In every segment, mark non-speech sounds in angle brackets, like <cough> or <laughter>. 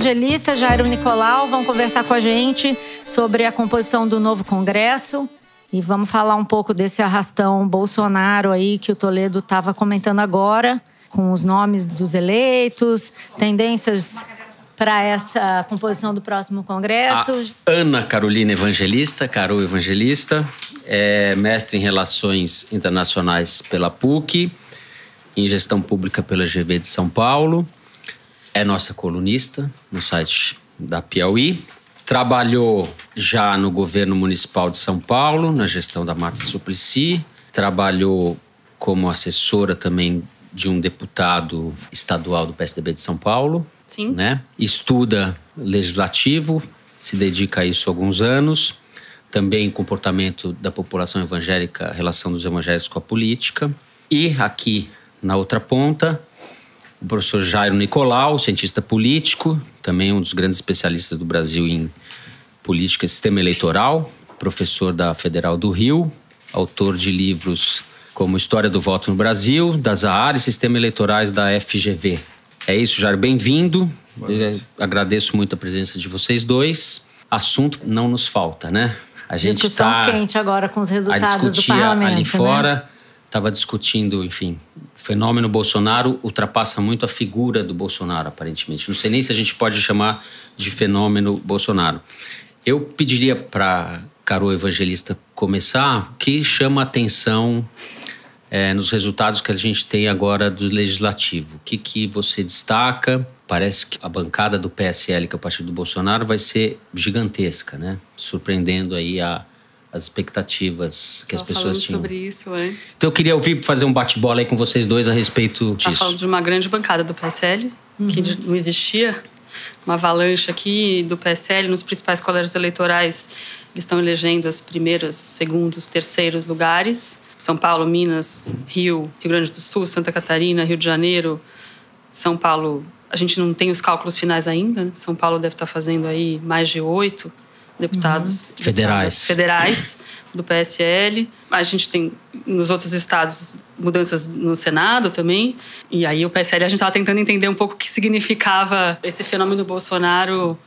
evangelista Jairo Nicolau vão conversar com a gente sobre a composição do novo Congresso. E vamos falar um pouco desse arrastão Bolsonaro aí que o Toledo estava comentando agora, com os nomes dos eleitos, tendências para essa composição do próximo Congresso. A Ana Carolina Evangelista, Carol Evangelista, é mestre em Relações Internacionais pela PUC, em Gestão Pública pela GV de São Paulo, é nossa colunista no site da Piauí. Trabalhou já no governo municipal de São Paulo, na gestão da Marta Suplicy. Trabalhou como assessora também de um deputado estadual do PSDB de São Paulo. Sim. Né? Estuda legislativo, se dedica a isso há alguns anos. Também comportamento da população evangélica, relação dos evangélicos com a política. E aqui na outra ponta, o professor Jairo Nicolau, cientista político, também um dos grandes especialistas do Brasil em política e sistema eleitoral, professor da Federal do Rio, autor de livros como História do Voto no Brasil, das AAR e Sistema Eleitorais da FGV. É isso, Jair. Bem-vindo. Agradeço muito a presença de vocês dois. Assunto não nos falta, né? A gente está quente agora com os resultados do parlamento. ali né? Estava discutindo, enfim, o fenômeno Bolsonaro ultrapassa muito a figura do Bolsonaro, aparentemente. Não sei nem se a gente pode chamar de fenômeno Bolsonaro. Eu pediria para Carol Evangelista começar, que chama atenção é, nos resultados que a gente tem agora do legislativo. O que, que você destaca? Parece que a bancada do PSL, que é o partido do Bolsonaro, vai ser gigantesca, né? Surpreendendo aí a, as expectativas que as pessoas tinham. sobre isso antes. Então eu queria ouvir fazer um bate-bola aí com vocês dois a respeito tá disso. falando de uma grande bancada do PSL, uhum. que não existia. Uma avalanche aqui do PSL nos principais colégios eleitorais. Eles estão elegendo os primeiros, segundos, terceiros lugares. São Paulo, Minas, Rio, Rio Grande do Sul, Santa Catarina, Rio de Janeiro, São Paulo. A gente não tem os cálculos finais ainda. São Paulo deve estar fazendo aí mais de oito deputados uhum. federais. federais do PSL. A gente tem nos outros estados mudanças no Senado também. E aí o PSL a gente estava tentando entender um pouco o que significava esse fenômeno Bolsonaro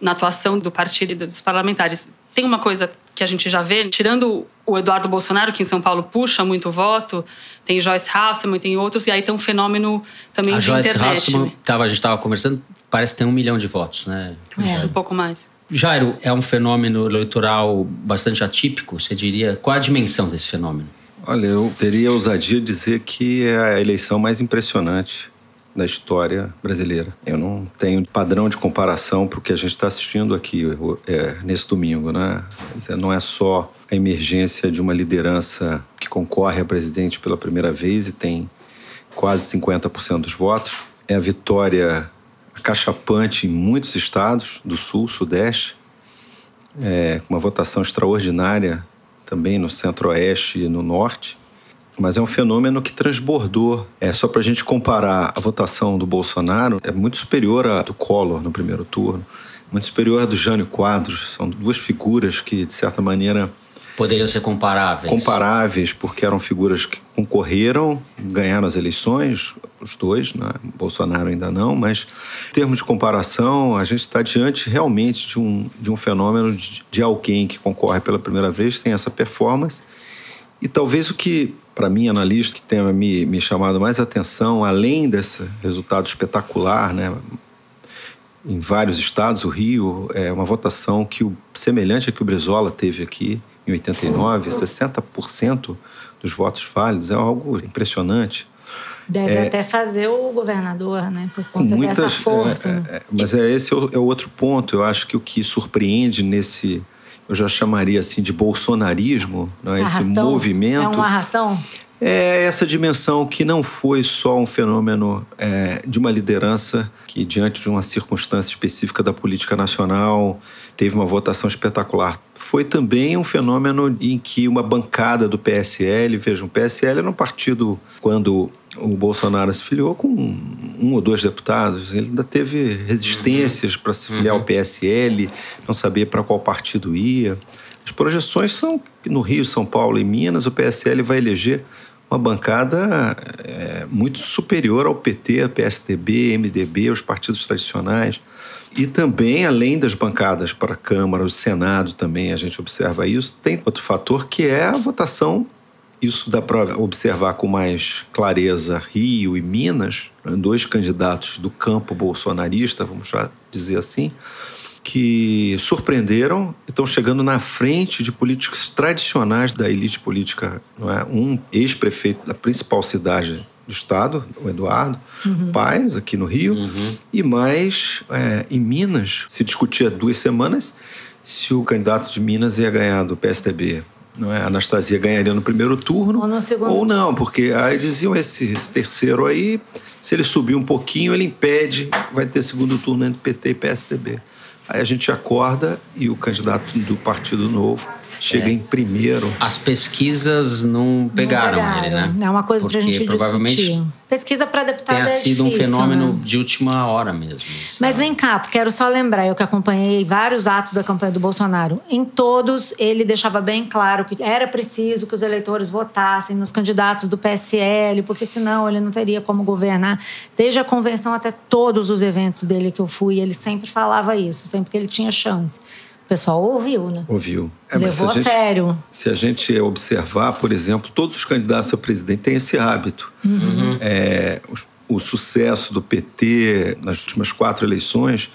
na atuação do partido e dos parlamentares. Tem uma coisa que a gente já vê, tirando o Eduardo Bolsonaro, que em São Paulo puxa muito voto, tem Joyce Hasselman, tem outros, e aí tem um fenômeno também a de Joyce internet. Hasselman, tava, a gente estava conversando, parece que tem um milhão de votos, né? É. Um pouco mais. Jairo, é um fenômeno eleitoral bastante atípico, você diria? Qual a dimensão desse fenômeno? Olha, eu teria ousadia dizer que é a eleição mais impressionante da história brasileira. Eu não tenho padrão de comparação para o que a gente está assistindo aqui é, nesse domingo, né? Não é só a emergência de uma liderança que concorre a presidente pela primeira vez e tem quase 50% dos votos. É a vitória acachapante em muitos estados do sul, sudeste, é, uma votação extraordinária também no centro-oeste e no norte mas é um fenômeno que transbordou. É só para a gente comparar a votação do Bolsonaro é muito superior à do Collor no primeiro turno, muito superior à do Jânio Quadros. São duas figuras que de certa maneira poderiam ser comparáveis. Comparáveis, porque eram figuras que concorreram, ganharam as eleições, os dois, né? Bolsonaro ainda não, mas em termos de comparação, a gente está diante realmente de um, de um fenômeno de, de alguém que concorre pela primeira vez, tem essa performance. E talvez o que para mim, analista, que tenha me, me chamado mais atenção, além desse resultado espetacular, né? em vários estados, o Rio, é uma votação que o semelhante a que o Brizola teve aqui em 89, 60% dos votos válidos, é algo impressionante. Deve é, até fazer o governador, né? Por conta muitas, dessa força. É, né? é, mas é esse é o, é o outro ponto. Eu acho que o que surpreende nesse eu já chamaria assim de bolsonarismo, não é? esse movimento. É uma arrastão? É essa dimensão que não foi só um fenômeno é, de uma liderança que, diante de uma circunstância específica da política nacional, teve uma votação espetacular. Foi também um fenômeno em que uma bancada do PSL, vejam, o PSL era um partido, quando o Bolsonaro se filiou com um ou dois deputados, ele ainda teve resistências uhum. para se filiar uhum. ao PSL, não sabia para qual partido ia. As projeções são que no Rio, São Paulo e Minas o PSL vai eleger uma bancada é, muito superior ao PT, PSDB, MDB, os partidos tradicionais. E também, além das bancadas para a Câmara, o Senado também, a gente observa isso, tem outro fator que é a votação. Isso dá para observar com mais clareza Rio e Minas, né? dois candidatos do campo bolsonarista, vamos já dizer assim, que surpreenderam e estão chegando na frente de políticos tradicionais da elite política. Não é? Um ex-prefeito da principal cidade do estado, o Eduardo uhum. Paes, aqui no Rio, uhum. e mais é, em Minas se discutia duas semanas se o candidato de Minas ia ganhar do PSDB. Não é? A Anastasia ganharia no primeiro turno ou, no segundo. ou não, porque aí diziam esse, esse terceiro aí, se ele subir um pouquinho, ele impede, vai ter segundo turno entre PT e PSDB. Aí a gente acorda e o candidato do Partido Novo chega é. em primeiro. As pesquisas não pegaram, não pegaram. ele, né? É uma coisa para a gente provavelmente discutir. Pesquisa para deputado tenha é sido difícil, um fenômeno né? de última hora mesmo. Sabe? Mas vem cá, quero só lembrar, eu que acompanhei vários atos da campanha do Bolsonaro. Em todos, ele deixava bem claro que era preciso que os eleitores votassem nos candidatos do PSL, porque senão ele não teria como governar. Desde a convenção até todos os eventos dele que eu fui, ele sempre falava isso, sempre que ele tinha chance. O pessoal ouviu, né? Ouviu. É, Levou a, gente, sério. Se a gente observar, por exemplo, todos os candidatos a presidente têm esse hábito. Uhum. É, o, o, sucesso do PT nas últimas quatro eleições,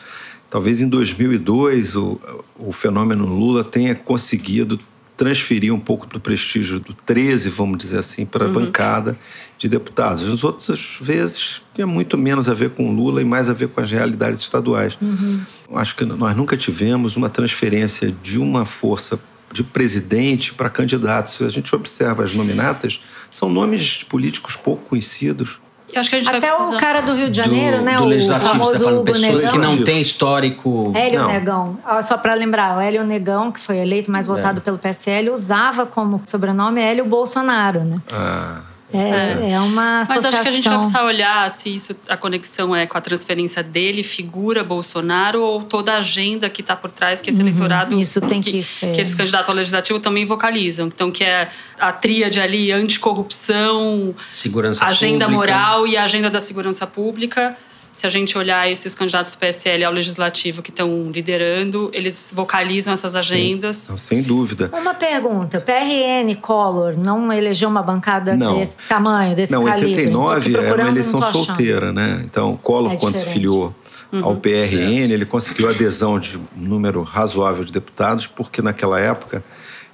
talvez em 2002 o, o fenômeno Lula tenha conseguido transferir um pouco do prestígio do 13, vamos dizer assim, para a uhum. bancada de deputados. Nas outras vezes, tinha muito menos a ver com Lula e mais a ver com as realidades estaduais. Uhum. Acho que nós nunca tivemos uma transferência de uma força de presidente para candidatos. Se a gente observa as nominatas, são nomes políticos pouco conhecidos eu acho que a gente Até vai precisar... o cara do Rio de Janeiro, do, né? Do o legislativo, famoso você tá falando Hugo pessoas Negão. que não têm histórico. Hélio não. Negão. Só para lembrar, o Hélio Negão, que foi eleito mais votado é. pelo PSL, usava como sobrenome Hélio Bolsonaro, né? Ah. É, é. é uma associação. Mas acho que a gente vai precisar olhar se isso, a conexão é com a transferência dele, figura Bolsonaro, ou toda a agenda que está por trás que esse uhum, eleitorado. Isso tem que, que ser. Que esses candidatos ao legislativo também vocalizam. Então, que é a tríade ali anticorrupção, segurança agenda pública. moral e a agenda da segurança pública se a gente olhar esses candidatos do PSL ao legislativo que estão liderando, eles vocalizam essas agendas. Sim, sem dúvida. Uma pergunta: PRN, Collor, não elegeu uma bancada não. desse tamanho, desse não, calibre? Não, 89 era uma eleição solteira, né? Então, Collor, é quando se filiou uhum. ao PRN, certo. ele conseguiu adesão de um número razoável de deputados, porque naquela época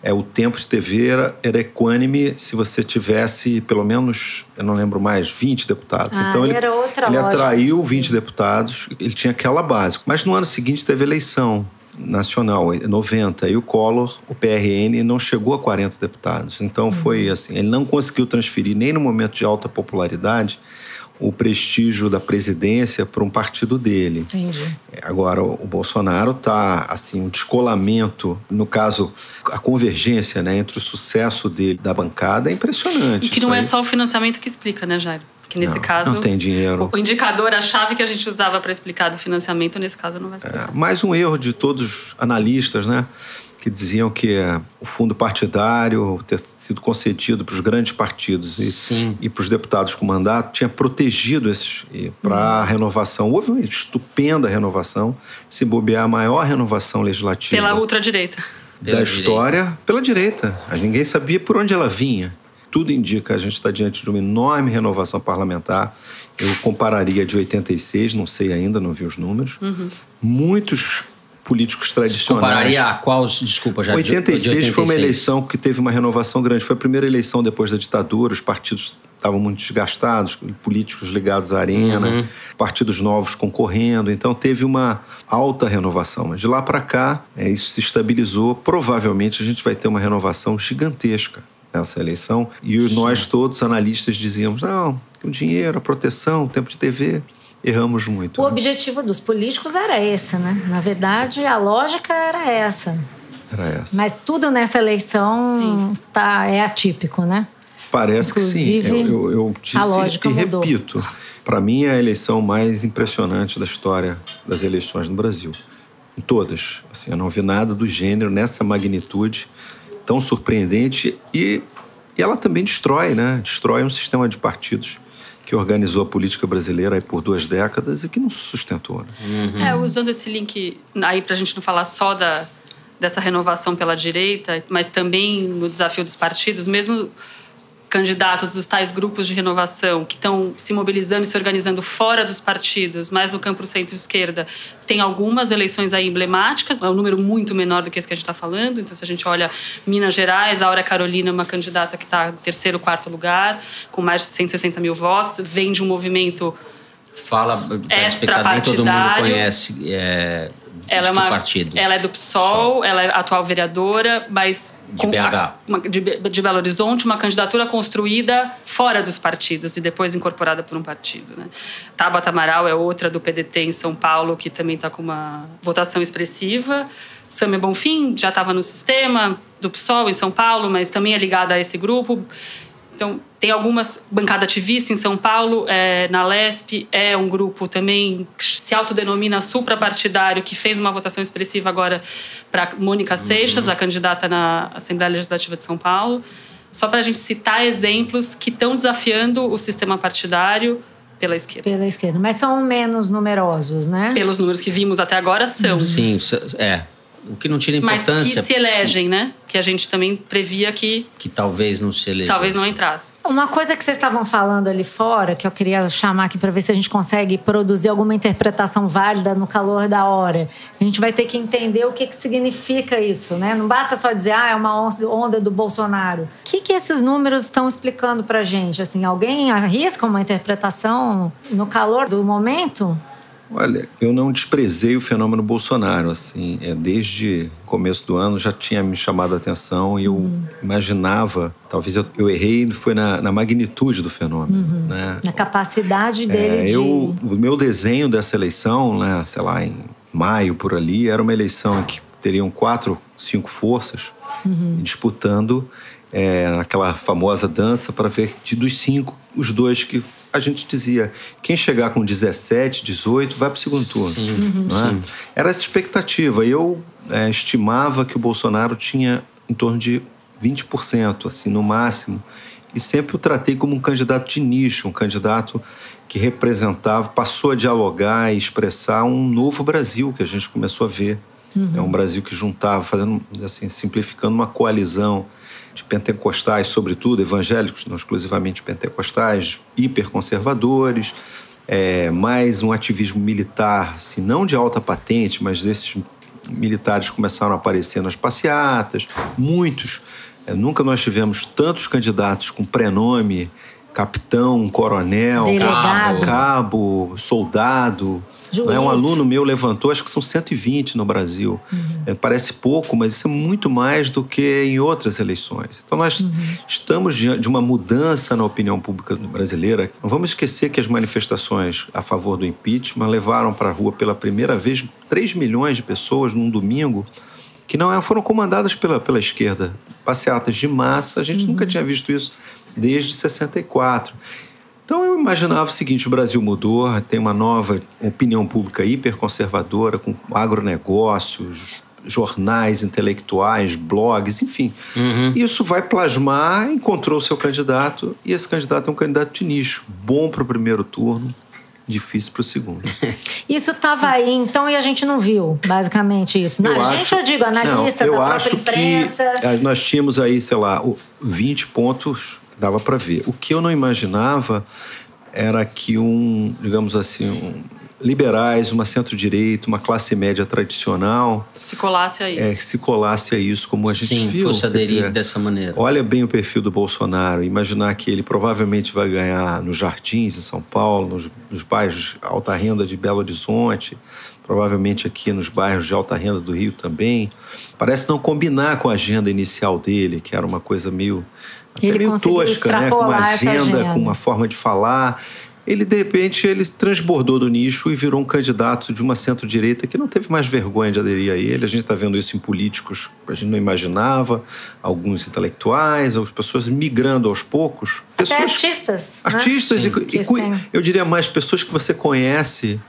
é, o tempo de TV era, era equânime se você tivesse pelo menos, eu não lembro mais, 20 deputados. Ah, então ele, era outra ele lógica. atraiu 20 deputados, ele tinha aquela base. Mas no ano seguinte teve eleição nacional, 90, e o Collor, o PRN, não chegou a 40 deputados. Então foi assim, ele não conseguiu transferir nem no momento de alta popularidade o prestígio da presidência para um partido dele. Entendi. Agora, o Bolsonaro está, assim, um descolamento, no caso, a convergência né, entre o sucesso dele da bancada é impressionante. E que não é só o financiamento que explica, né, Jair? Que nesse não, caso. Não tem dinheiro. O indicador, a chave que a gente usava para explicar do financiamento, nesse caso, não vai explicar. É, mais um erro de todos os analistas, né? Que diziam que o fundo partidário ter sido concedido para os grandes partidos e, e, para os deputados com mandato tinha protegido esses para a hum. renovação. Houve uma estupenda renovação, se bobear a maior renovação legislativa pela ultradireita da pela história direita. pela direita. Ninguém sabia por onde ela vinha. Tudo indica a gente está diante de uma enorme renovação parlamentar. Eu compararia de 86, não sei ainda, não vi os números. Uhum. Muitos políticos tradicionais. Compararia a qual, desculpa, já 86, de 86 foi uma eleição que teve uma renovação grande. Foi a primeira eleição depois da ditadura, os partidos estavam muito desgastados, políticos ligados à arena, uhum. partidos novos concorrendo, então teve uma alta renovação. Mas de lá para cá, é, isso se estabilizou. Provavelmente a gente vai ter uma renovação gigantesca nessa eleição. E nós todos, analistas, dizíamos: não, o dinheiro, a proteção, o tempo de TV erramos muito. O né? objetivo dos políticos era esse, né? Na verdade, a lógica era essa. Era essa. Mas tudo nessa eleição tá, é atípico, né? Parece Inclusive, que sim. Eu, eu, eu disse a lógica e mudou. repito. Para mim, é a eleição mais impressionante da história das eleições no Brasil. Em todas. Assim, eu não vi nada do gênero nessa magnitude tão surpreendente e E ela também destrói, né? Destrói um sistema de partidos que organizou a política brasileira por duas décadas e que não se sustentou. Né? Uhum. É, usando esse link aí para a gente não falar só da, dessa renovação pela direita, mas também no desafio dos partidos, mesmo candidatos dos tais grupos de renovação que estão se mobilizando e se organizando fora dos partidos, mais no campo centro-esquerda, tem algumas eleições aí emblemáticas, é um número muito menor do que esse que a gente está falando. Então, se a gente olha Minas Gerais, Aura Carolina é uma candidata que está em terceiro, quarto lugar, com mais de 160 mil votos, vem de um movimento Fala, extra todo mundo conhece. É ela é uma, partido? Ela é do PSOL, ela é atual vereadora, mas de BH. Uma, de, de, Belo Horizonte, uma candidatura construída fora dos partidos e depois incorporada por um partido. Né? Tabata Amaral é outra do PDT em São Paulo, que também está com uma votação expressiva. Samia Bonfim já estava no sistema do PSOL em São Paulo, mas também é ligada a esse grupo. Então, tem algumas bancada ativista em São Paulo, é, na LESP, é um grupo também que se autodenomina suprapartidário, que fez uma votação expressiva agora para Mônica Seixas, uhum. a candidata na Assembleia Legislativa de São Paulo. Só para a gente citar exemplos que estão desafiando o sistema partidário pela esquerda. Pela esquerda, mas são menos numerosos, né? Pelos números que vimos até agora, são. Sim, é o que não tira importância. Mas que se elegem, né? Que a gente também previa que. Que talvez não se elegesse. Talvez não entrasse. Uma coisa que vocês estavam falando ali fora, que eu queria chamar aqui para ver se a gente consegue produzir alguma interpretação válida no calor da hora. A gente vai ter que entender o que, que significa isso, né? Não basta só dizer, ah, é uma onda do Bolsonaro. O que, que esses números estão explicando pra gente? Assim, alguém arrisca uma interpretação no calor do momento? Olha, eu não desprezei o fenômeno Bolsonaro, assim, é, desde começo do ano já tinha me chamado a atenção e eu uhum. imaginava, talvez eu, eu, errei, foi na, na magnitude do fenômeno, uhum. né? Na capacidade dele é, de... Eu, o meu desenho dessa eleição, né, sei lá, em maio por ali, era uma eleição em que teriam quatro, cinco forças uhum. disputando é, naquela famosa dança para ver de dos cinco, os dois que a gente dizia: quem chegar com 17, 18 vai para o segundo turno. Sim, é? Era essa expectativa. Eu é, estimava que o Bolsonaro tinha em torno de 20%, assim, no máximo. E sempre o tratei como um candidato de nicho, um candidato que representava, passou a dialogar e expressar um novo Brasil que a gente começou a ver. Uhum. É um Brasil que juntava, fazendo assim, simplificando uma coalizão de pentecostais, sobretudo, evangélicos, não exclusivamente pentecostais, hiperconservadores, é, mais um ativismo militar, assim, não de alta patente, mas desses militares começaram a aparecer nas passeatas, muitos. É, nunca nós tivemos tantos candidatos com prenome, capitão, coronel, Delegado. cabo, soldado. Juiz. Um aluno meu levantou, acho que são 120 no Brasil. Uhum. É, parece pouco, mas isso é muito mais do que em outras eleições. Então, nós uhum. estamos diante de uma mudança na opinião pública brasileira. Não vamos esquecer que as manifestações a favor do impeachment levaram para a rua pela primeira vez 3 milhões de pessoas num domingo que não é, foram comandadas pela, pela esquerda. Passeatas de massa, a gente uhum. nunca tinha visto isso desde 64. Então eu imaginava o seguinte: o Brasil mudou, tem uma nova opinião pública hiperconservadora, com agronegócios, jornais intelectuais, blogs, enfim. Uhum. Isso vai plasmar, encontrou seu candidato, e esse candidato é um candidato de nicho, bom para o primeiro turno, difícil para o segundo. <laughs> Isso estava aí, então, e a gente não viu, basicamente, isso. Eu a acho, gente, eu digo, analistas, não, eu a acho imprensa. Que nós tínhamos aí, sei lá, 20 pontos dava para ver. O que eu não imaginava era que um, digamos assim, um, liberais, uma centro-direita, uma classe média tradicional se colasse a isso, é, se colasse a isso, como a gente Sim, viu. fosse aderir dizer, dessa maneira. Olha bem o perfil do Bolsonaro. Imaginar que ele provavelmente vai ganhar nos Jardins, em São Paulo, nos, nos bairros alta renda de Belo Horizonte, provavelmente aqui nos bairros de alta renda do Rio também. Parece não combinar com a agenda inicial dele, que era uma coisa meio ele meio tosca, né? Com uma agenda, agenda, com uma forma de falar. Ele, de repente, ele transbordou do nicho e virou um candidato de uma centro-direita que não teve mais vergonha de aderir a ele. A gente está vendo isso em políticos que a gente não imaginava, alguns intelectuais, as pessoas migrando aos poucos. Pessoas, Até artistas. Artistas né? e, e eu diria mais, pessoas que você conhece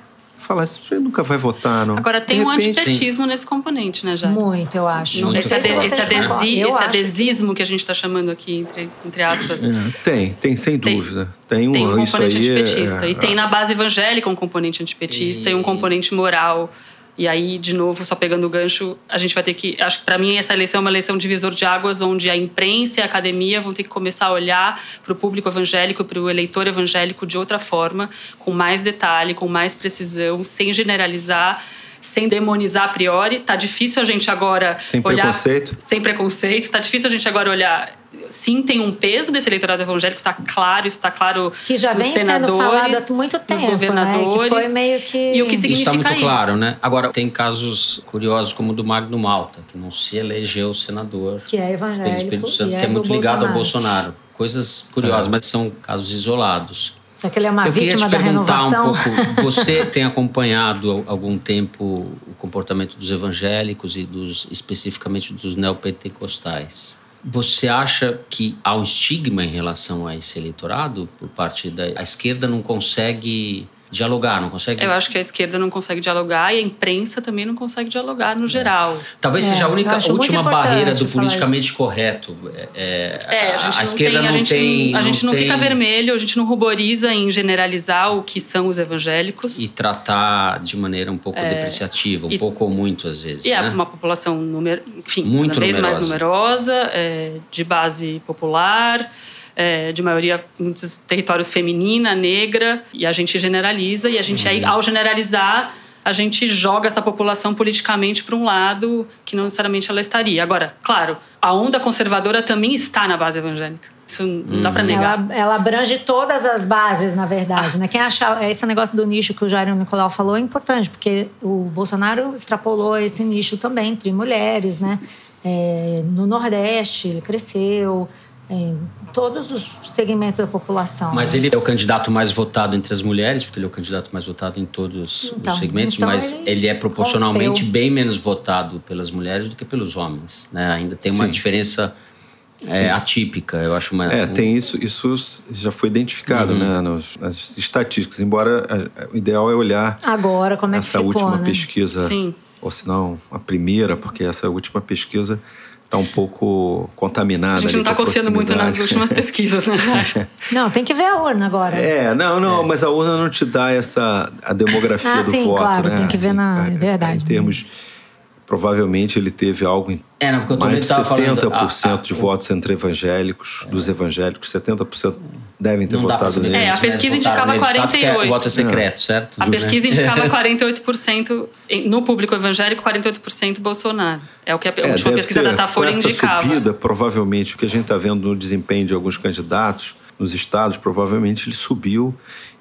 fala, você nunca vai votar, não. Agora, tem De um repente, antipetismo nesse componente, né, Jair? Muito, eu acho. Não esse, ade- esse, adesi, Eu esse acho que adesismo que a gente está chamando aqui, entre, entre aspas, É, tem, tem, sem Tem- dúvida. Tem um, tem um isso componente aí é- antipetista. é- e tem na base evangélica um componente antipetista e, E- um componente moral. E aí, de novo, só pegando o gancho, a gente vai ter que. Acho que para mim essa eleição é uma eleição divisor de águas, onde a imprensa e a academia vão ter que começar a olhar para o público evangélico, para o eleitor evangélico de outra forma, com mais detalhe, com mais precisão, sem generalizar. Sem demonizar a priori, tá difícil a gente agora Sem olhar preconceito. sem preconceito. Tá difícil a gente agora olhar. Sim, tem um peso desse eleitorado evangélico, tá claro, isso tá claro Que já vem sendo senadores, falado há muito nos tempo, né? governadores. Que foi meio que... E o que Isso está significa muito isso? claro, né? Agora, tem casos curiosos como o do Magno Malta, que não se elegeu senador Que é pelo evangélico. Espírito Santo, e que é do muito ligado ao Bolsonaro. Bolsonaro. Coisas curiosas, mas são casos isolados. Só que ele é uma Eu queria vítima te da perguntar um renovação. pouco. <laughs> Você tem acompanhado há algum tempo o comportamento dos evangélicos e dos especificamente dos neopentecostais? Você acha que há um estigma em relação a esse eleitorado por parte da a esquerda não consegue dialogar, não consegue Eu acho que a esquerda não consegue dialogar e a imprensa também não consegue dialogar no geral. Talvez É, seja a eu única última barreira do politicamente correto. É, É, a gente não esquerda tem, a não gente, tem, a gente não, tem- fica vermelho, a gente não ruboriza em generalizar o que são os evangélicos. e tratar de maneira um pouco depreciativa, um É. e- pouco ou muito às vezes. E é né? uma população, numer... enfim, Muito cada vez mais numerosa. numerosa, é, de base popular, é, de maioria, muitos territórios feminina, negra, e a gente generaliza, e a gente, aí, ao generalizar, a gente joga essa população politicamente para um lado que não necessariamente ela estaria. Agora, claro, a onda conservadora também está na base evangélica. Isso não dá para negar. Ela, ela abrange todas as bases, na verdade. Né? Quem achar esse negócio do nicho que o Jair Nicolau falou é importante, porque o Bolsonaro extrapolou esse nicho também entre mulheres, né? É, no Nordeste, ele cresceu, em todos os segmentos da população. Mas né? ele é o candidato mais votado entre as mulheres, porque ele é o candidato mais votado em todos Então, os segmentos, então mas ele ele, é proporcionalmente rompeu. bem menos votado pelas mulheres do que pelos homens. Né? Ainda tem uma Sim. diferença é, atípica, eu acho uma. É, um- tem isso, isso já foi identificado Uhum. né, nos- nas estatísticas, embora a- a- o ideal é olhar Agora, como é que essa ficou, última né? pesquisa, Sim. ou se não, a primeira, porque essa última pesquisa está um pouco contaminada. A gente não está confiando muito nas últimas <laughs> pesquisas, né? <laughs> Não, tem que ver a urna agora. É, não, não, mas a urna não te dá essa a demografia Ah, do sim, voto, claro, né? tem que ver na- é verdade. Em termos, provavelmente ele teve algo em É, não, porque eu mais de também estava 70% falando. de ah, votos entre evangélicos, dos evangélicos, 70% devem ter Não votado nele. É, a pesquisa indicava votaram nele, de fato, que é- 48. O voto é secreto, certo? A pesquisa <laughs> indicava 48% em- no público evangélico, 48% Bolsonaro. É o que a É, última pesquisa ter, da Datafolha com essa indicava. subida, provavelmente, o que a gente está vendo no desempenho de alguns candidatos nos estados, provavelmente ele subiu.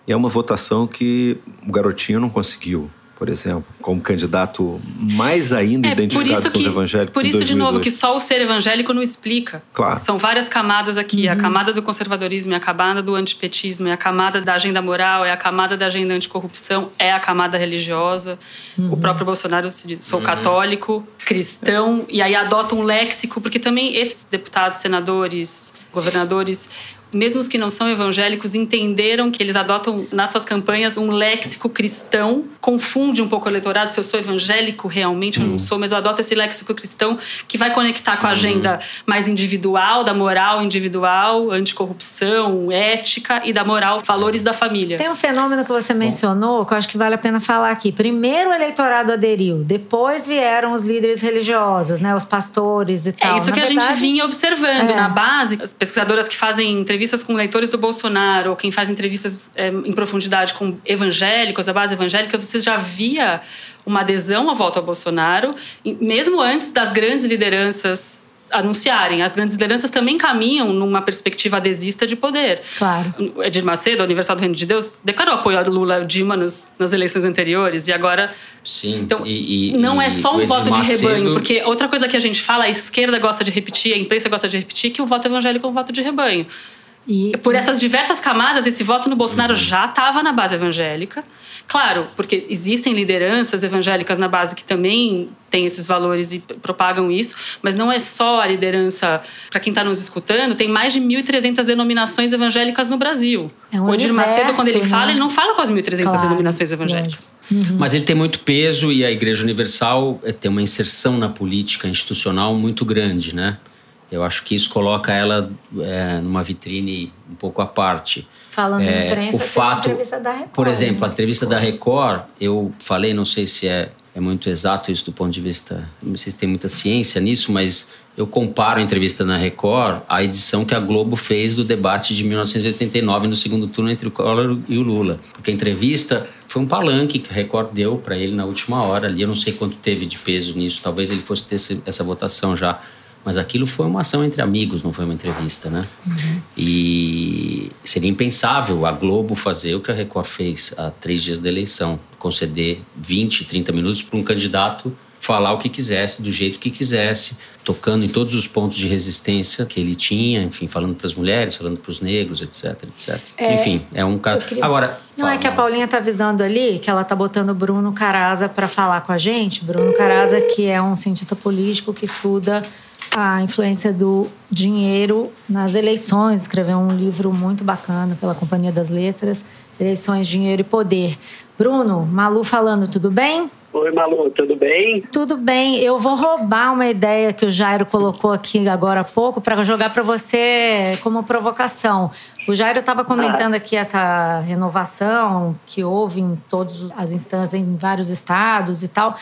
E é uma votação que o garotinho não conseguiu, por exemplo, como candidato mais ainda É, por identificado com os evangélicos por em isso de novo, que 2002. só o ser evangélico não explica. Claro. São várias camadas aqui. A camada do conservadorismo, é a camada do antipetismo, é a camada da agenda moral, é a camada da agenda anticorrupção, é a camada religiosa. O próprio Bolsonaro se diz, sou católico, cristão, e aí adota um léxico, porque também esses deputados, senadores, governadores mesmo os que não são evangélicos, entenderam que eles adotam nas suas campanhas um léxico cristão, confunde um pouco o eleitorado se eu sou evangélico realmente ou não sou, mas eu adoto esse léxico cristão que vai conectar com a agenda mais individual, da moral individual, anticorrupção, ética e da moral, valores da família. Tem um fenômeno que você mencionou que eu acho que vale a pena falar aqui. Primeiro o eleitorado aderiu, depois vieram os líderes religiosos, né, os pastores e tal. É isso Na que a verdade, gente vinha observando É. na base. As pesquisadoras que fazem entrevistas com leitores do Bolsonaro, ou quem faz entrevistas é, em profundidade com evangélicos, a base evangélica, você já via uma adesão à volta ao Bolsonaro, mesmo antes das grandes lideranças anunciarem. As grandes lideranças também caminham numa perspectiva adesista de poder. Claro. O Edir Macedo, Universal do Reino de Deus, declarou apoio ao Lula e ao Dilma nos, nas eleições anteriores, e agora Sim. então, e, e- não é e só o um voto de Macedo- rebanho, porque outra coisa que a gente fala, a esquerda gosta de repetir, a imprensa gosta de repetir, que o voto evangélico é um voto de rebanho. E por essas diversas camadas, esse voto no Bolsonaro uhum. já estava na base evangélica. Claro, porque existem lideranças evangélicas na base que também têm esses valores e propagam isso, mas não é só a liderança, para quem está nos escutando, tem mais de 1.300 denominações evangélicas no Brasil. É um o Edir Macedo, quando ele né? fala, ele não fala com as 1.300 claro, denominações evangélicas. Uhum. Mas ele tem muito peso e a Igreja Universal eh, tem uma inserção na política institucional muito grande, né? Eu acho que isso coloca ela é, numa vitrine um pouco à parte. Falando é, em imprensa, o fato, entrevista da Record. Por exemplo, né? a entrevista da Record, eu falei, não sei se é, é muito exato isso do ponto de vista, não sei se tem muita ciência nisso, mas eu comparo a entrevista na Record à edição que a Globo fez do debate de 1989 no segundo turno entre o Collor e o Lula. Porque a entrevista foi um palanque que a Record deu para ele na última hora ali. Eu não sei quanto teve de peso nisso, talvez ele fosse ter essa votação já mas aquilo foi uma ação entre amigos, não foi uma entrevista, né? Uhum. E seria impensável a Globo fazer o que a Record fez há três dias da eleição, conceder 20, 30 minutos para um candidato falar o que quisesse, do jeito que quisesse, tocando em todos os pontos de resistência que ele tinha, enfim, falando para as mulheres, falando para os negros, etc, etc. É, enfim, é um caso. Queria... Agora, não fala, é que a Paulinha está avisando ali que ela está botando Bruno Caraza para falar com a gente. Bruno Caraza, que é um cientista político que estuda a influência do dinheiro nas eleições. Escreveu um livro muito bacana pela Companhia das Letras, Eleições, Dinheiro e Poder. Bruno, Malu falando, tudo bem? Oi, Malu, tudo bem? Tudo bem. Eu vou roubar uma ideia que o Jairo colocou aqui agora há pouco para jogar para você como provocação. O Jairo estava comentando ah. aqui essa renovação que houve em todas as instâncias, em vários estados e tal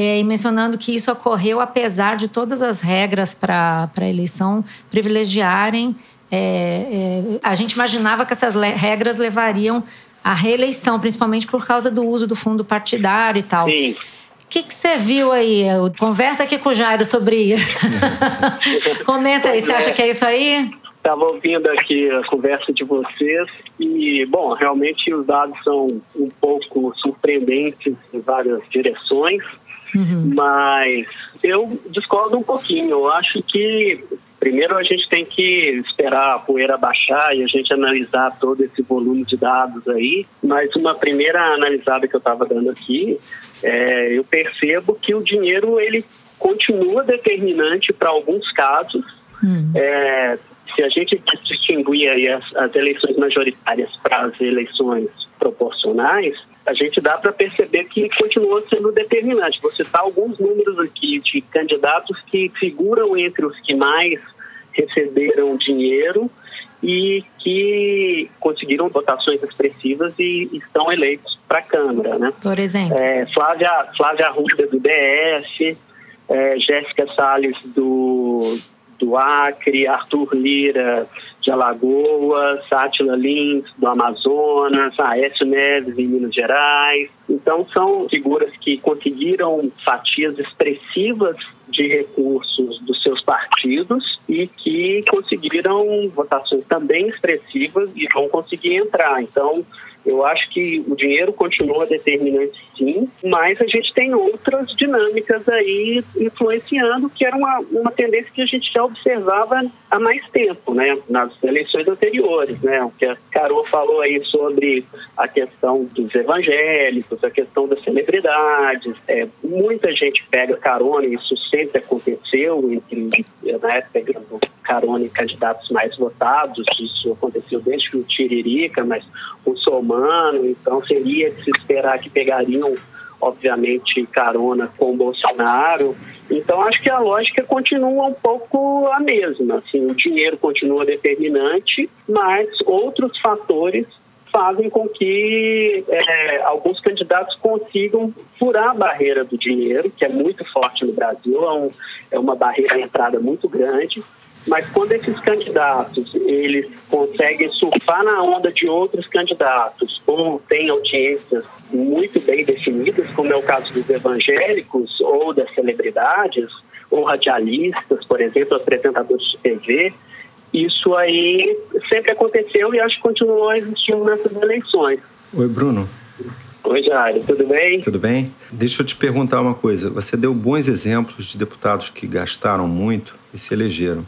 e mencionando que isso ocorreu apesar de todas as regras para a eleição privilegiarem. É, é, a gente imaginava que essas regras levariam à reeleição, principalmente por causa do uso do fundo partidário e tal. Sim. O que, que você viu aí? Conversa aqui com o Jairo sobre isso. <laughs> Comenta aí, você acha que é isso aí? Estava ouvindo aqui a conversa de vocês e, bom, realmente os dados são um pouco surpreendentes em várias direções. Uhum. Mas eu discordo um pouquinho. Eu acho que primeiro a gente tem que esperar a poeira baixar e a gente analisar todo esse volume de dados aí. Mas uma primeira analisada que eu estava dando aqui, é, eu percebo que o dinheiro ele continua determinante para alguns casos. Uhum. É, se a gente distinguir as, as eleições majoritárias para as eleições proporcionais, a gente dá para perceber que continua sendo determinante. Você está alguns números aqui de candidatos que figuram entre os que mais receberam dinheiro e que conseguiram votações expressivas e estão eleitos para a Câmara, né? Por exemplo? É, Flávia, Flávia Arruda, do DF, é, Jéssica Salles, do, do Acre, Arthur Lira, de Alagoas, Átila Lins, do Amazonas, Aécio Neves, em Minas Gerais. Então, são figuras que conseguiram fatias expressivas de recursos dos seus partidos e que conseguiram votações também expressivas e vão conseguir entrar. Então, eu acho que o dinheiro continua determinante sim, mas a gente tem outras dinâmicas aí influenciando, que era uma, uma tendência que a gente já observava há mais tempo, né, nas eleições anteriores, né, o que a Carol falou aí sobre a questão dos evangélicos, a questão das celebridades, é, muita gente pega carona, isso sempre aconteceu, entre, época pegando carona em candidatos mais votados, isso aconteceu desde o Tiririca, mas o Somano, então seria de se esperar que pegariam, obviamente, carona com Bolsonaro. Então, acho que a lógica continua um pouco a mesma. Assim, o dinheiro continua determinante, mas outros fatores fazem com que é, alguns candidatos consigam furar a barreira do dinheiro, que é muito forte no Brasil, é, um, é uma barreira de entrada muito grande, mas quando esses candidatos eles conseguem surfar na onda de outros candidatos, ou têm audiências muito bem definidas, como é o caso dos evangélicos ou das celebridades, ou radialistas, por exemplo, apresentadores de TV, isso aí sempre aconteceu e acho que continuou existindo nessas eleições. Oi, Bruno. Oi, Jair, tudo bem? Tudo bem? Deixa eu te perguntar uma coisa. Você deu bons exemplos de deputados que gastaram muito e se elegeram.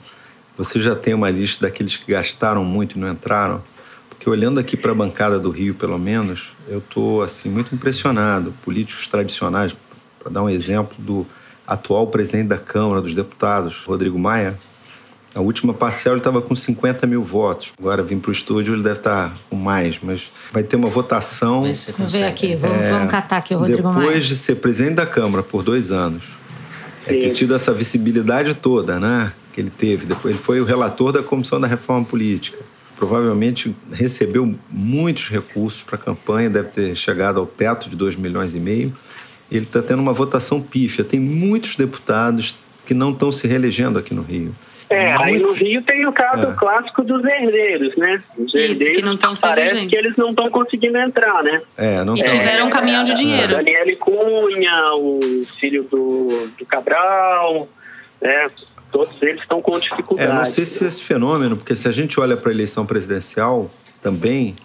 Você já tem uma lista daqueles que gastaram muito e não entraram? Porque olhando aqui para a bancada do Rio, pelo menos, eu estou assim muito impressionado. Políticos tradicionais, para dar um exemplo do atual presidente da Câmara dos Deputados, Rodrigo Maia, a última parcial ele estava com 50 mil votos. Agora vim para o estúdio, ele deve estar tá com mais, mas vai ter uma votação. Vamos ver aqui, vamos, é, vamos catar aqui o Rodrigo depois Maia. Depois de ser presidente da Câmara por dois anos, é ter tido essa visibilidade toda, né? Que ele teve. Depois ele foi o relator da Comissão da Reforma Política. Provavelmente recebeu muitos recursos para a campanha, deve ter chegado ao teto de 2 milhões e meio. Ele está tendo uma votação pífia. Tem muitos deputados que não estão se reelegendo aqui no Rio. É, aí no Rio tem o caso é. clássico dos herdeiros, né? Os herdeiros Isso, que não estão Parece que eles não estão conseguindo entrar, né? É, não e tiveram um caminhão de dinheiro. Daniele Cunha, o filho do, do Cabral, né? Todos eles estão com dificuldade. É, não sei se esse fenômeno, porque se a gente olha para a eleição presidencial, também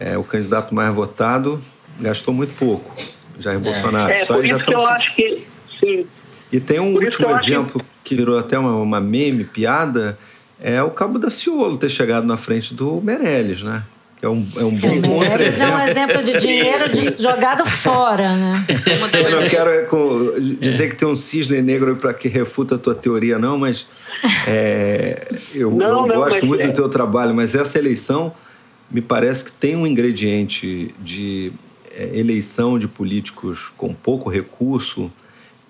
é, o candidato mais votado gastou muito pouco, Jair é. Bolsonaro. É, Só por isso que eu acho que, sim, e tem um último exemplo que... virou até uma, uma meme, piada, é o Cabo da Ciolo ter chegado na frente do Meirelles, né? Que é um, é um bom é, exemplo. é um exemplo de dinheiro de, <laughs> jogado fora, né? Eu não quero é, dizer que tem um cisne negro para que refuta a tua teoria, não, mas é, eu, não, eu não, gosto muito do teu trabalho, mas essa eleição me parece que tem um ingrediente de é, eleição de políticos com pouco recurso,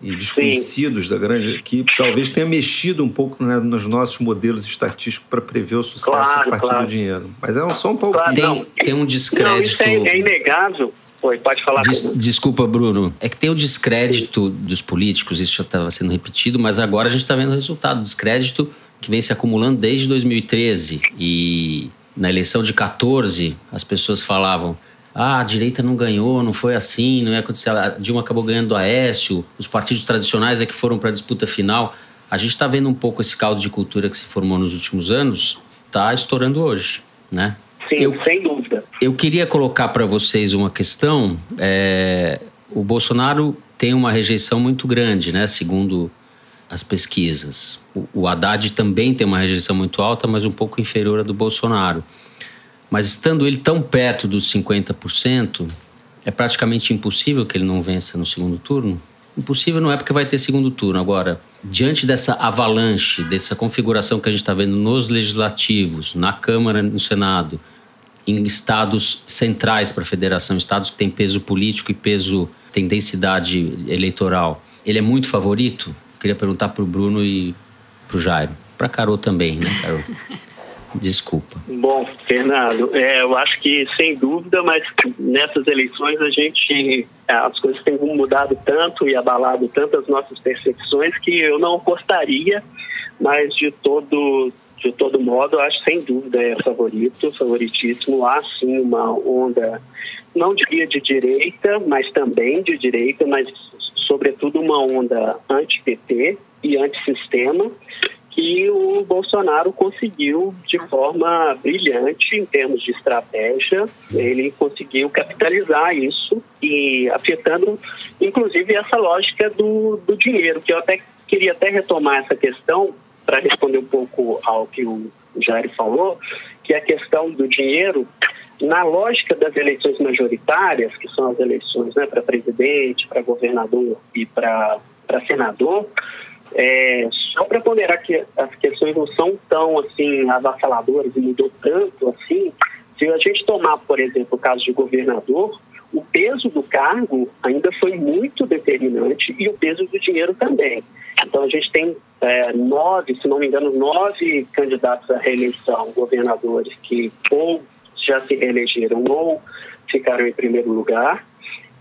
e desconhecidos Sim. da grande que talvez tenha mexido um pouco né, nos nossos modelos estatísticos para prever o sucesso claro, a partir claro. do dinheiro. Mas é só um pouco. Claro, tem, tem um descrédito. Não, isso é, é inegável. Oi, pode falar. Des, desculpa, Bruno. É que tem o descrédito dos políticos, isso já estava sendo repetido, mas agora a gente está vendo o resultado. O descrédito que vem se acumulando desde 2013. E na eleição de 14, as pessoas falavam ah, a direita não ganhou, não foi assim, não é acontecer. A Dilma acabou ganhando do Aécio, os partidos tradicionais é que foram para a disputa final. A gente está vendo um pouco esse caldo de cultura que se formou nos últimos anos, está estourando hoje, né? Sim, eu, sem dúvida. Eu queria colocar para vocês uma questão. É, o Bolsonaro tem uma rejeição muito grande, né? Segundo as pesquisas. O, o Haddad também tem uma rejeição muito alta, mas um pouco inferior à do Bolsonaro. Mas estando ele tão perto dos 50%, é praticamente impossível que ele não vença no segundo turno? Impossível não é porque vai ter segundo turno. Agora, diante dessa avalanche, dessa configuração que a gente está vendo nos legislativos, na Câmara, no Senado, em estados centrais para a federação, estados que têm peso político e peso, tem densidade eleitoral, ele é muito favorito? Queria perguntar para o Bruno e para o Jairo. Para Carol também, né, Carol? <laughs> Desculpa. Bom, Fernando, é, eu acho que sem dúvida, mas nessas eleições a gente é, as coisas têm mudado tanto e abalado tanto as nossas percepções que eu não gostaria, mas de todo de todo modo, eu acho sem dúvida é favorito, favoritíssimo. Há sim uma onda, não diria de direita, mas também de direita, mas sobretudo uma onda anti-PT e anti-sistema que o Bolsonaro conseguiu de forma brilhante em termos de estratégia, ele conseguiu capitalizar isso e afetando inclusive essa lógica do, do dinheiro, que eu até queria até retomar essa questão para responder um pouco ao que o Jair falou, que é a questão do dinheiro. Na lógica das eleições majoritárias, que são as eleições né, para presidente, para governador e para senador, é, só para ponderar que as questões não são tão assim avassaladoras e mudou tanto assim, se a gente tomar, por exemplo, o caso de governador, o peso do cargo ainda foi muito determinante e o peso do dinheiro também. Então a gente tem é, nove, se não me engano, nove candidatos à reeleição, governadores que ou já se reelegeram ou ficaram em primeiro lugar.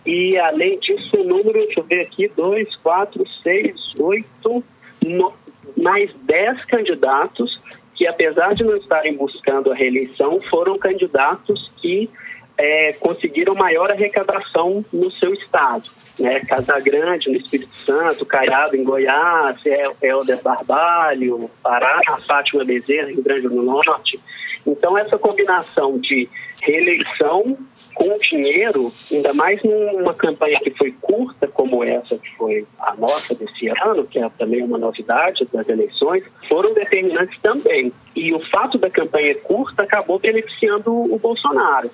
E, além disso, o número, deixa eu ver aqui, dois, quatro, seis, oito, no, mais dez candidatos que, apesar de não estarem buscando a reeleição, foram candidatos que é, conseguiram maior arrecadação no seu estado. Né? Casa Grande, no Espírito Santo, Caiado, em Goiás, Helder Barbalho, Pará, Fátima Bezerra, Rio Grande do Norte. Então, essa combinação de reeleição com dinheiro, ainda mais numa campanha que foi curta, como essa que foi a nossa desse ano, que é também uma novidade das eleições, foram determinantes também. E o fato da campanha curta acabou beneficiando o Bolsonaro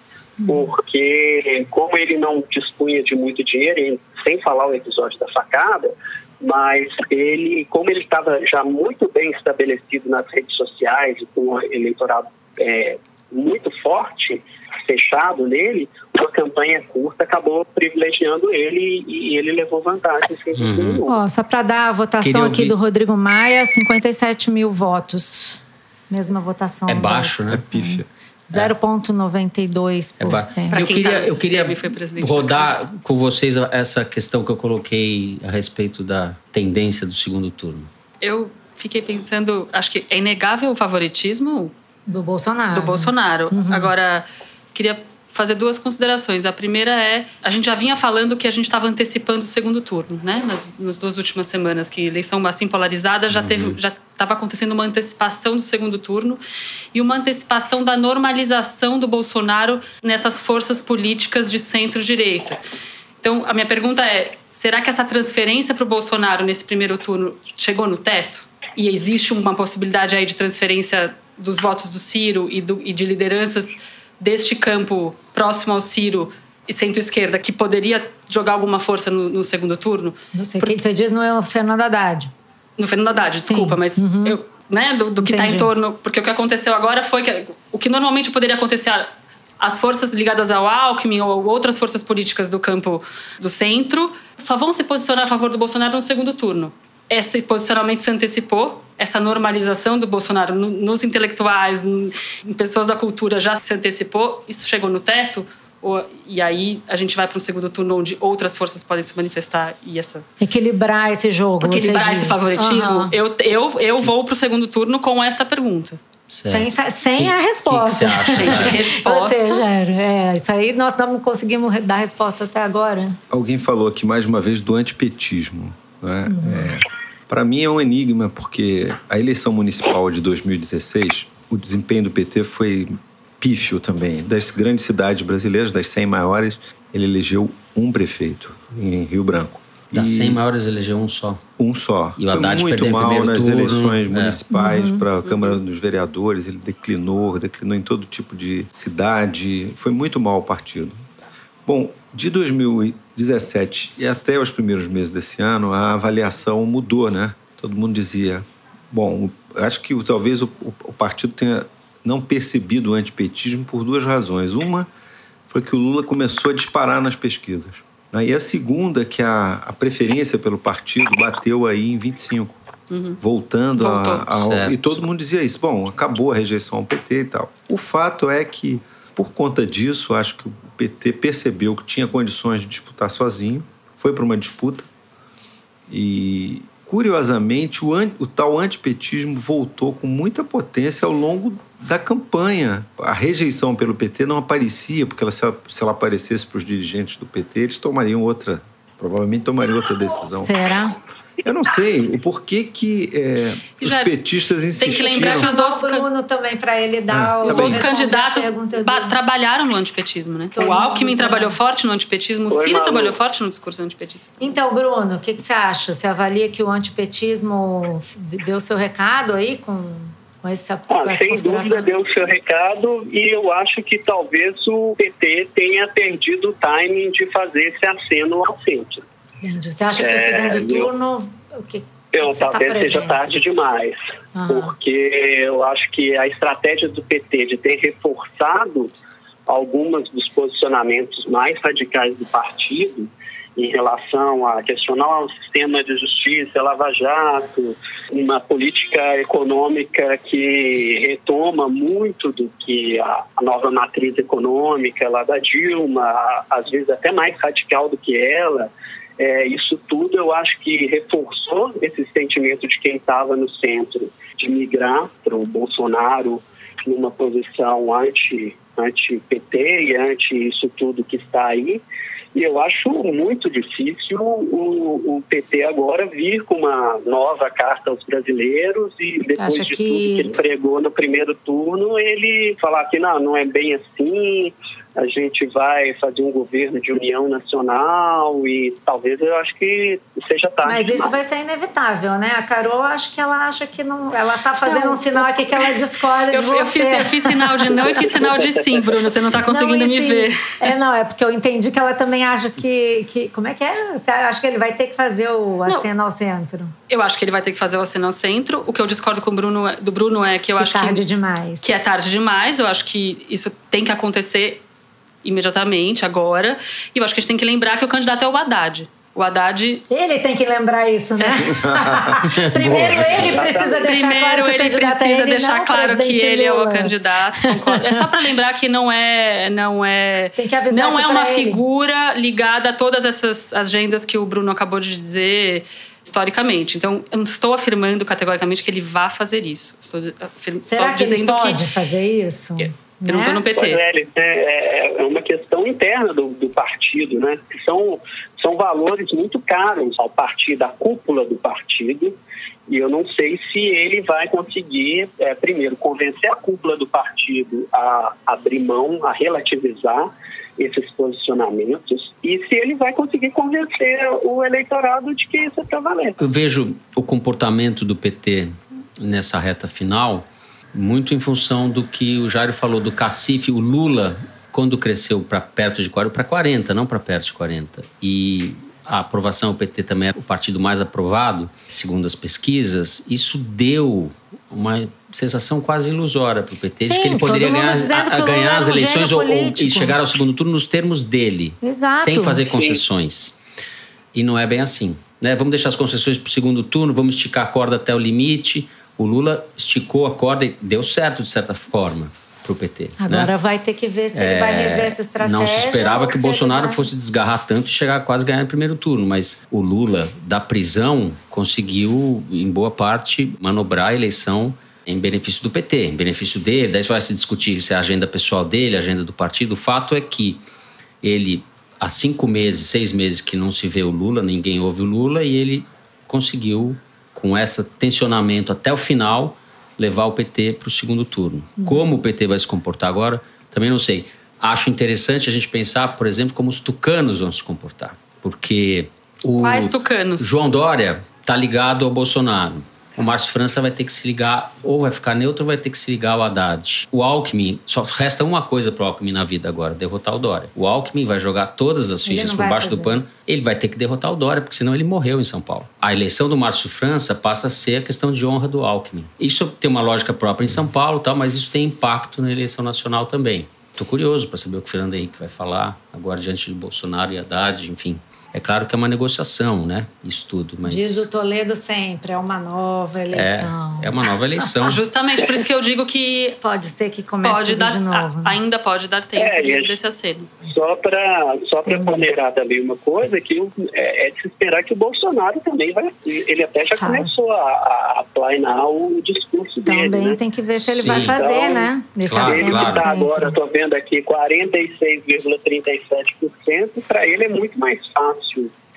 porque como ele não dispunha de muito dinheiro, sem falar o episódio da facada, mas ele, como ele estava já muito bem estabelecido nas redes sociais com um eleitorado é, muito forte, fechado nele, uma campanha curta acabou privilegiando ele e ele levou vantagem. Uhum. Oh, só para dar a votação aqui do Rodrigo Maia, 57 mil votos. Mesma votação. É baixo, né? É pífia. 0,92%. É eu queria, tá eu queria rodar com vocês essa questão que eu coloquei a respeito da tendência do segundo turno. Eu fiquei pensando, acho que é inegável o favoritismo do Bolsonaro. Do Bolsonaro. Uhum. Agora, queria fazer duas considerações. A primeira é, a gente já vinha falando que a gente estava antecipando o segundo turno, né? Nas, nas, duas últimas semanas, que eleição assim polarizada já uhum. teve, já estava acontecendo uma antecipação do segundo turno e uma antecipação da normalização do Bolsonaro nessas forças políticas de centro-direita. Então, a minha pergunta é: será que essa transferência para o Bolsonaro nesse primeiro turno chegou no teto? E existe uma possibilidade aí de transferência dos votos do Ciro e, do, e de lideranças deste campo próximo ao Ciro e centro-esquerda que poderia jogar alguma força no, no segundo turno? Não sei, Por... quem você diz não é o Fernando Haddad. No Fernando Haddad, desculpa, Sim. mas uhum. eu, né, do, do que está em torno. Porque o que aconteceu agora foi que o que normalmente poderia acontecer as forças ligadas ao Alckmin ou outras forças políticas do campo do centro só vão se posicionar a favor do Bolsonaro no segundo turno. Esse posicionamento se antecipou essa normalização do Bolsonaro nos intelectuais, em pessoas da cultura já se antecipou, isso chegou no teto? Ou, e aí a gente vai para um segundo turno onde outras forças podem se manifestar e essa equilibrar esse jogo equilibrar esse favoritismo uhum. eu, eu, eu vou para o segundo turno com esta pergunta sem, sem que, a resposta. Que, que você acha, <laughs> Gente, resposta. Você, é, isso aí nós não conseguimos dar resposta até agora. Alguém falou aqui mais uma vez do antipetismo. Né? Uhum. É, para mim é um enigma, porque a eleição municipal de 2016, o desempenho do PT foi pífio também. Das grandes cidades brasileiras, das 100 maiores, ele elegeu um prefeito em Rio Branco. Das e 100 maiores elegeu um só. Um só. E o Haddad foi muito mal nas turno, eleições é. municipais uhum, para a Câmara uhum. dos Vereadores. Ele declinou, declinou em todo tipo de cidade. Foi muito mal o partido. Bom, de 2017 e até os primeiros meses desse ano, a avaliação mudou, né? Todo mundo dizia, bom, acho que talvez o, o partido tenha não percebido o antipetismo por duas razões. Uma foi que o Lula começou a disparar nas pesquisas. Né? E a segunda, que a, a preferência pelo partido bateu aí em 25. Uhum. Voltando a, a, E todo mundo dizia isso. Bom, acabou a rejeição ao PT e tal. O fato é que, por conta disso, acho que o PT percebeu que tinha condições de disputar sozinho, foi para uma disputa e, curiosamente, o, o tal antipetismo voltou com muita potência ao longo da campanha. A rejeição pelo PT não aparecia, porque ela, se, ela, se ela aparecesse para os dirigentes do PT, eles tomariam outra, provavelmente tomariam outra decisão. Será? Eu não sei o porquê que é, os petistas insistiram. Tem que lembrar que os outros Bruno também para ele dar é, os outros candidatos trabalharam no antipetismo, né? o Alckmin trabalhou forte no antipetismo, o Ciro trabalhou forte no discurso antipetista. Então, Bruno, o que, que você acha? Você avalia que o antipetismo deu seu recado aí com com essa, ah, com essa Sem dúvida deu o seu recado e eu acho que talvez o PT tenha perdido o timing de fazer esse aceno ao centro. Entendi. Você acha que é, o segundo turno. Eu, o que, eu, que tá talvez tá seja tarde demais. Porque eu acho que a estratégia do PT de ter reforçado algumas dos posicionamentos mais radicais do partido em relação a questionar o sistema de justiça, Lava Jato, uma política econômica que retoma muito do que a, nova matriz econômica lá da Dilma, às vezes até mais radical do que ela, é, isso tudo eu acho que reforçou esse sentimento de quem estava no centro de migrar para o Bolsonaro numa posição anti, anti-PT e anti isso tudo que está aí. E eu acho muito difícil o, o, PT agora vir com uma nova carta aos brasileiros e depois de que... tudo que ele pregou no primeiro turno, ele falar que não, não é bem assim, a gente vai fazer um governo de união nacional e talvez eu acho que seja tarde. Mas isso vai ser inevitável, né? A Carol, acho que ela acha que não. Ela tá fazendo não, um sinal aqui que ela discorda eu, de você. Eu fiz, eu fiz sinal de não e fiz sinal de sim, Bruno. Você não tá conseguindo não, me sim. ver. É, não, é porque eu entendi que ela também acha que. que como é que é? Você acha que ele vai ter que fazer o aceno ao centro? Eu acho que ele vai ter que fazer o aceno ao centro. O que eu discordo com o Bruno, do Bruno é que eu que acho tarde que. tarde demais. Que é tarde demais. Eu acho que isso tem que acontecer imediatamente, agora. E eu acho que a gente tem que lembrar que o candidato é o Haddad. O Haddad. Ele tem que lembrar isso, né? <laughs> Primeiro ele precisa deixar Primeiro claro que ele precisa ele, deixar não claro que ele Lula. é o candidato. Concordo. É só para lembrar que não é, não é, tem que avisar não é uma ele. figura ligada a todas essas agendas que o Bruno acabou de dizer historicamente. Então, eu não estou afirmando categoricamente que ele vá fazer isso. Estou Será só que dizendo ele pode que fazer isso? Não estou no PT. Pois é, é, é uma questão interna do, do partido, né? São, são valores muito caros ao partido, à cúpula do partido. E eu não sei se ele vai conseguir, é, primeiro, convencer a cúpula do partido a abrir mão, a relativizar esses posicionamentos e se ele vai conseguir convencer o eleitorado de que isso é para valer. Eu vejo o comportamento do PT nessa reta final muito em função do que o Jairo falou do cacife, o Lula, quando cresceu para perto de 40, para 40, não para perto de 40. E a aprovação, o PT também era o partido mais aprovado, segundo as pesquisas, isso deu uma sensação quase ilusória para o PT Sim, de que ele poderia ganhar, a, ganhar as eleições ou, ou, e chegar ao segundo turno nos termos dele, Exato. sem fazer concessões. E não é bem assim. Né? Vamos deixar as concessões para o segundo turno, vamos esticar a corda até o limite. O Lula esticou a corda e deu certo, de certa forma, para o PT. Agora né? vai ter que ver se é, ele vai rever essa estratégia. Não se esperava que o Bolsonaro fosse desgarrar tanto e chegar a quase ganhar no primeiro turno, mas o Lula, da prisão, conseguiu, em boa parte, manobrar a eleição em benefício do PT, em benefício dele. Daí vai se discutir se é a agenda pessoal dele, a agenda do partido. O fato é que ele, há cinco meses, seis meses que não se vê o Lula, ninguém ouve o Lula, e ele conseguiu com esse tensionamento até o final, levar o PT para o segundo turno. Uhum. Como o PT vai se comportar agora, também não sei. Acho interessante a gente pensar, por exemplo, como os tucanos vão se comportar. Porque o Quais tucanos? João Dória está ligado ao Bolsonaro. O Márcio França vai ter que se ligar, ou vai ficar neutro, ou vai ter que se ligar ao Haddad. O Alckmin, só resta uma coisa para o Alckmin na vida agora: derrotar o Dória. O Alckmin vai jogar todas as fichas por baixo do pano. Ele vai ter que derrotar o Dória, porque senão ele morreu em São Paulo. A eleição do Márcio França passa a ser a questão de honra do Alckmin. Isso tem uma lógica própria em São Paulo, tal, mas isso tem impacto na eleição nacional também. Estou curioso para saber o que o Fernando Henrique vai falar agora diante de Bolsonaro e Haddad, enfim. É claro que é uma negociação, né? Isso tudo, mas... Diz o Toledo sempre, é uma nova eleição. É, é uma nova eleição. <laughs> Justamente por isso que eu digo que... Pode ser que comece pode dar, de novo. Né? Ainda pode dar tempo é, de, desse aceno. Só para só para ponderar também uma coisa, que é, é, de se esperar que o Bolsonaro também vai... Ele até já Faz. começou a, a planear o discurso também dele, né? tem que ver se ele Sim. vai fazer, então, né? Nesse claro, ele claro. está agora, estou vendo aqui, 46,37%. Para ele é muito mais fácil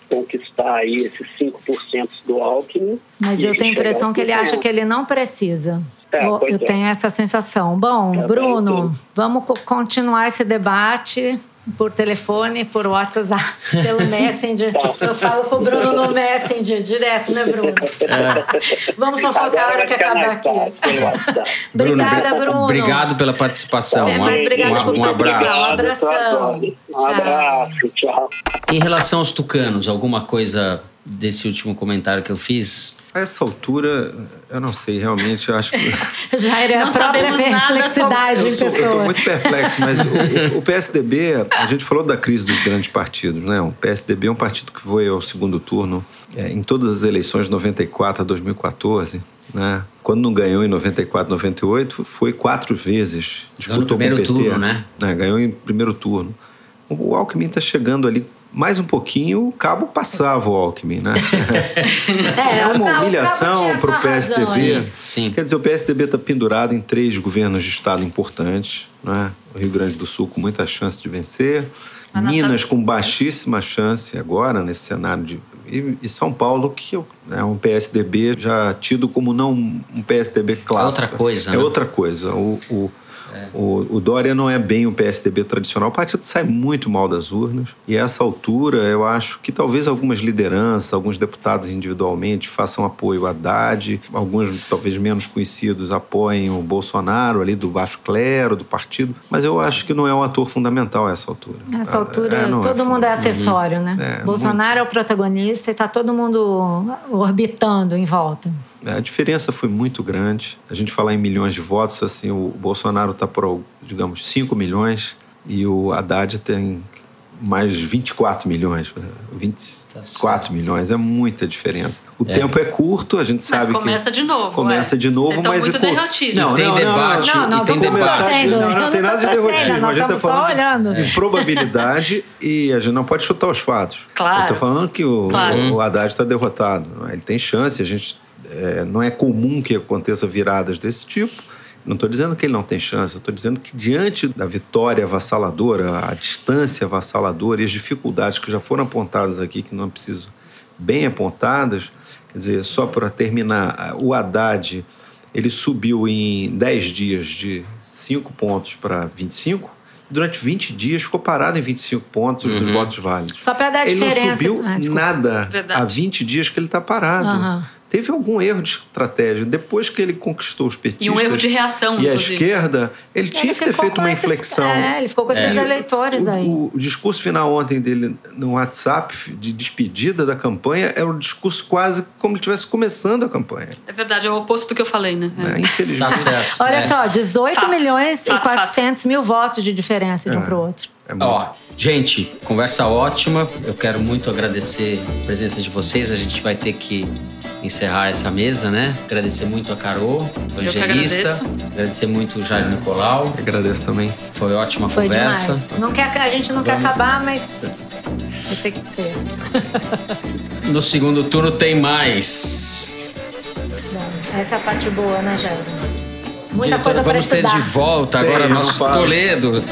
conquistar aí esses 5% do Alckmin. Mas eu tenho a impressão que ele acha que ele não precisa. É, eu é. tenho essa sensação. Bom, É, Bruno, vamos continuar esse debate por telefone, por WhatsApp, <laughs> pelo Messenger. Eu falo com o Bruno no Messenger, direto, né, Bruno? É. Vamos fofocar a hora que acabar aqui. <laughs> obrigada, Bruno. Obrigado pela participação. É, mas obrigada um, por um abraço. Um abração. Um abraço, tchau. Em relação aos tucanos, alguma coisa desse último comentário que eu fiz? A essa altura, eu não sei, realmente, eu acho que. <laughs> Já era Não a própria sabemos nada perplexidade Eu em sou- eu pessoa. estou muito perplexo, mas o, o PSDB, a gente falou da crise dos grandes partidos, né? O PSDB é um partido que foi ao segundo turno é, em todas as eleições de 94 a 2014. Né? Quando não ganhou em 94, 98, foi quatro vezes. Ganhou no Disputou o primeiro PT. turno, né? Ganhou em primeiro turno. O Alckmin está chegando ali mais um pouquinho, o cabo passava o Alckmin, né? É, <laughs> É uma humilhação para o PSDB. Sim. Quer dizer, o PSDB está pendurado em três governos de estado importantes. Né? O Rio Grande do Sul com muita chance de vencer. A nossa- Minas com baixíssima chance agora, nesse cenário de. E, São Paulo, que é um PSDB já tido como não um PSDB clássico. outra coisa, É né? outra coisa. O, o, o, o Dória não é bem o PSDB tradicional. O partido sai muito mal das urnas. E a essa altura, eu acho que talvez algumas lideranças, alguns deputados individualmente façam apoio a Haddad, alguns talvez menos conhecidos apoiem o Bolsonaro ali do baixo clero, do partido. Mas eu acho que não é um ator fundamental a essa altura. Nessa altura, É, não todo mundo é acessório, né? É, Bolsonaro é o protagonista e tá todo mundo orbitando em volta. A diferença foi muito grande. A gente falar em milhões de votos, assim, o Bolsonaro está por, digamos, 5 milhões e o Haddad tem mais 24 milhões, 24 certo. milhões, é muita diferença. O tempo é curto, a gente Mas sabe começa que de novo, começa ué. de novo, Vocês mas muito derrotistas. Não, tem não, não, debate. não, Não, não, e tem debate. Não, não Eu tem nada de torcendo, derrotismo. A gente está estamos só falando olhando. de probabilidade <laughs> e a gente não pode chutar os fatos. Claro. Eu estou falando que o, Claro. o Haddad está derrotado. Ele tem chance, a gente é, não é comum que aconteça viradas desse tipo. Não estou dizendo que ele não tem chance, eu estou dizendo que diante da vitória avassaladora, a distância avassaladora e as dificuldades que já foram apontadas aqui, que não é preciso bem apontadas, quer dizer, só para terminar, o Haddad ele subiu em 10 dias de 5 pontos para 25, durante 20 dias ficou parado em 25 pontos dos votos válidos. Só pra dar ele diferença. não subiu Ah, nada Verdade. há 20 dias que ele está parado. Aham. Teve algum erro de estratégia. Depois que ele conquistou os petistas E um erro de reação, e a esquerda, ele Ele tinha que ter feito uma esses- inflexão. É, ele ficou com esses E eleitores o, aí. O, o discurso final ontem dele no WhatsApp de despedida da campanha era um discurso quase como ele estivesse começando a campanha. É verdade, é o oposto do que eu falei, né? É. Né? Tá Infelizmente. certo. Olha É. só, 18 Fato. milhões e Fato, 400 mil votos de diferença de um É. para o outro. É muito. Ó, gente, conversa ótima. Eu quero muito agradecer a presença de vocês. A gente vai ter que encerrar essa mesa, né? Agradecer muito a Carol, evangelista. agradeço. Agradecer muito o Jair Nicolau. Agradeço também. Foi ótima Foi conversa. demais. Não quer, a gente não quer Vamos- acabar, mas vai ter que ser. <laughs> No segundo turno tem mais. Bom, essa é a parte boa, né, Jair? Muita Diretora, coisa para vamos ter estudar. de volta Tem, agora não nosso. Toledo.